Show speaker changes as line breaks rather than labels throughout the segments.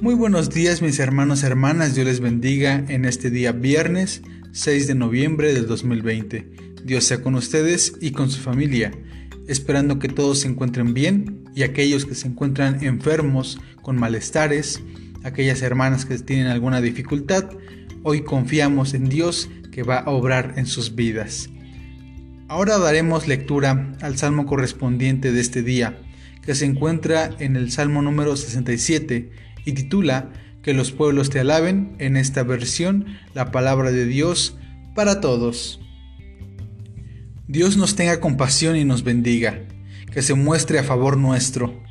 Muy buenos días mis hermanos y hermanas, Dios les bendiga en este día viernes 6 de noviembre del 2020. Dios sea con ustedes y con su familia, esperando que todos se encuentren bien y aquellos que se encuentran enfermos con malestares, aquellas hermanas que tienen alguna dificultad, hoy confiamos en Dios que va a obrar en sus vidas. Ahora daremos lectura al salmo correspondiente de este día, que se encuentra en el salmo número 67 y titula Que los pueblos te alaben, en esta versión, la palabra de Dios para todos. Dios nos tenga compasión y nos bendiga, que se muestre a favor nuestro.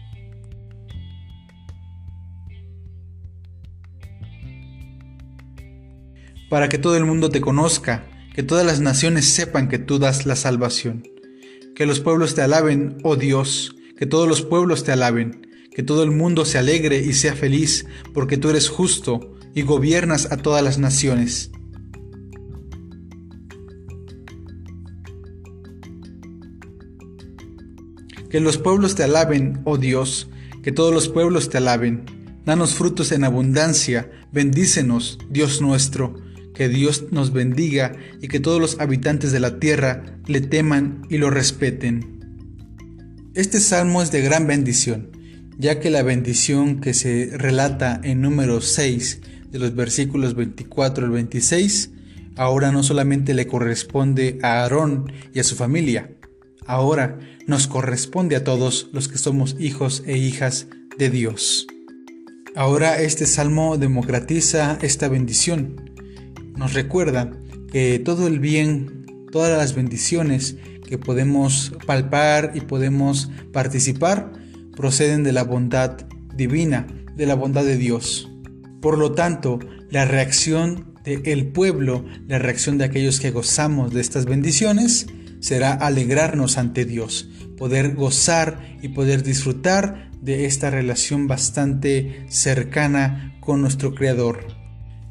Para que todo el mundo te conozca, que todas las naciones sepan que tú das la salvación. Que los pueblos te alaben, oh Dios, que todos los pueblos te alaben, que todo el mundo se alegre y sea feliz, porque tú eres justo y gobiernas a todas las naciones. Que los pueblos te alaben, oh Dios, que todos los pueblos te alaben. Danos frutos en abundancia, bendícenos, Dios nuestro. Que Dios nos bendiga y que todos los habitantes de la tierra le teman y lo respeten. Este salmo es de gran bendición ya que la bendición que se relata en número 6 de los versículos 24 al 26, ahora no solamente le corresponde a Aarón y a su familia, ahora nos corresponde a todos los que somos hijos e hijas de Dios. Ahora este salmo democratiza esta bendición. Nos recuerda que todo el bien, todas las bendiciones que podemos palpar y podemos participar, proceden de la bondad divina, de la bondad de Dios. Por lo tanto, la reacción del pueblo, la reacción de aquellos que gozamos de estas bendiciones, será alegrarnos ante Dios, poder gozar y poder disfrutar de esta relación bastante cercana con nuestro Creador.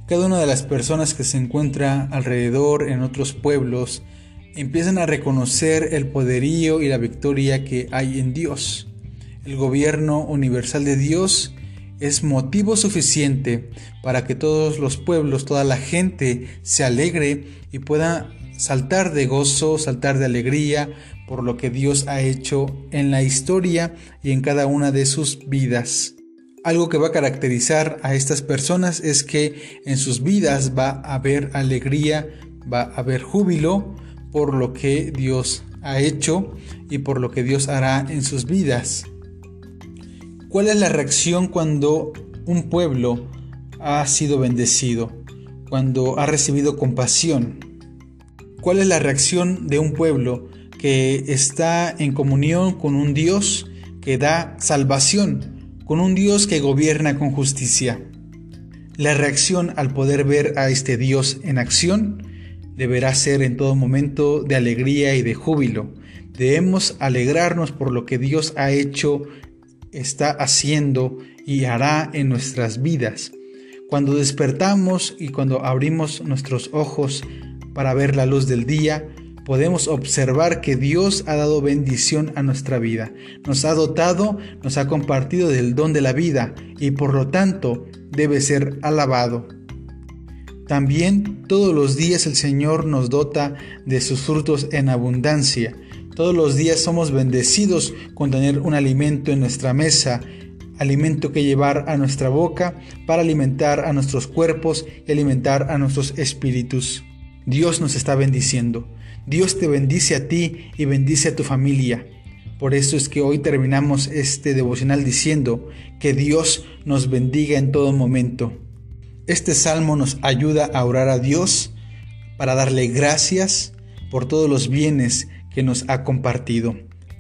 Cada una de las personas que se encuentra alrededor en otros pueblos empiezan a reconocer el poderío y la victoria que hay en Dios el gobierno universal de Dios es motivo suficiente para que todos los pueblos, toda la gente se alegre y pueda saltar de gozo, saltar de alegría por lo que Dios ha hecho en la historia y en cada una de sus vidas. Algo que va a caracterizar a estas personas es que en sus vidas va a haber alegría, va a haber júbilo por lo que Dios ha hecho y por lo que Dios hará en sus vidas. ¿Cuál es la reacción cuando un pueblo ha sido bendecido? Cuando ha recibido compasión. ¿Cuál es la reacción de un pueblo que está en comunión con un Dios que da salvación, con un Dios que gobierna con justicia? La reacción al poder ver a este Dios en acción deberá ser en todo momento de alegría y de júbilo. Debemos alegrarnos por lo que Dios ha hecho está haciendo y hará en nuestras vidas. Cuando despertamos y cuando abrimos nuestros ojos para ver la luz del día, podemos observar que Dios ha dado bendición a nuestra vida. Nos ha dotado, nos ha compartido del don de la vida y por lo tanto debe ser alabado. También todos los días el Señor nos dota de sus frutos en abundancia. Todos los días somos bendecidos con tener un alimento en nuestra mesa, alimento que llevar a nuestra boca para alimentar a nuestros cuerpos y alimentar a nuestros espíritus. Dios nos está bendiciendo. Dios te bendice a ti y bendice a tu familia. Por eso es que hoy terminamos este devocional diciendo que Dios nos bendiga en todo momento. Este salmo nos ayuda a orar a Dios para darle gracias por todos los bienes que nos ha compartido,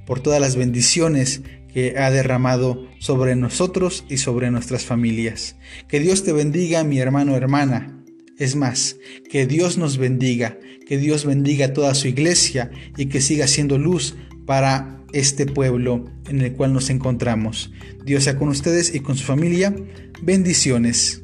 por todas las bendiciones que ha derramado sobre nosotros y sobre nuestras familias. Que Dios te bendiga, mi hermano, hermana. Es más, que Dios nos bendiga, que Dios bendiga toda su iglesia y que siga siendo luz para este pueblo en el cual nos encontramos. Dios sea con ustedes y con su familia. Bendiciones.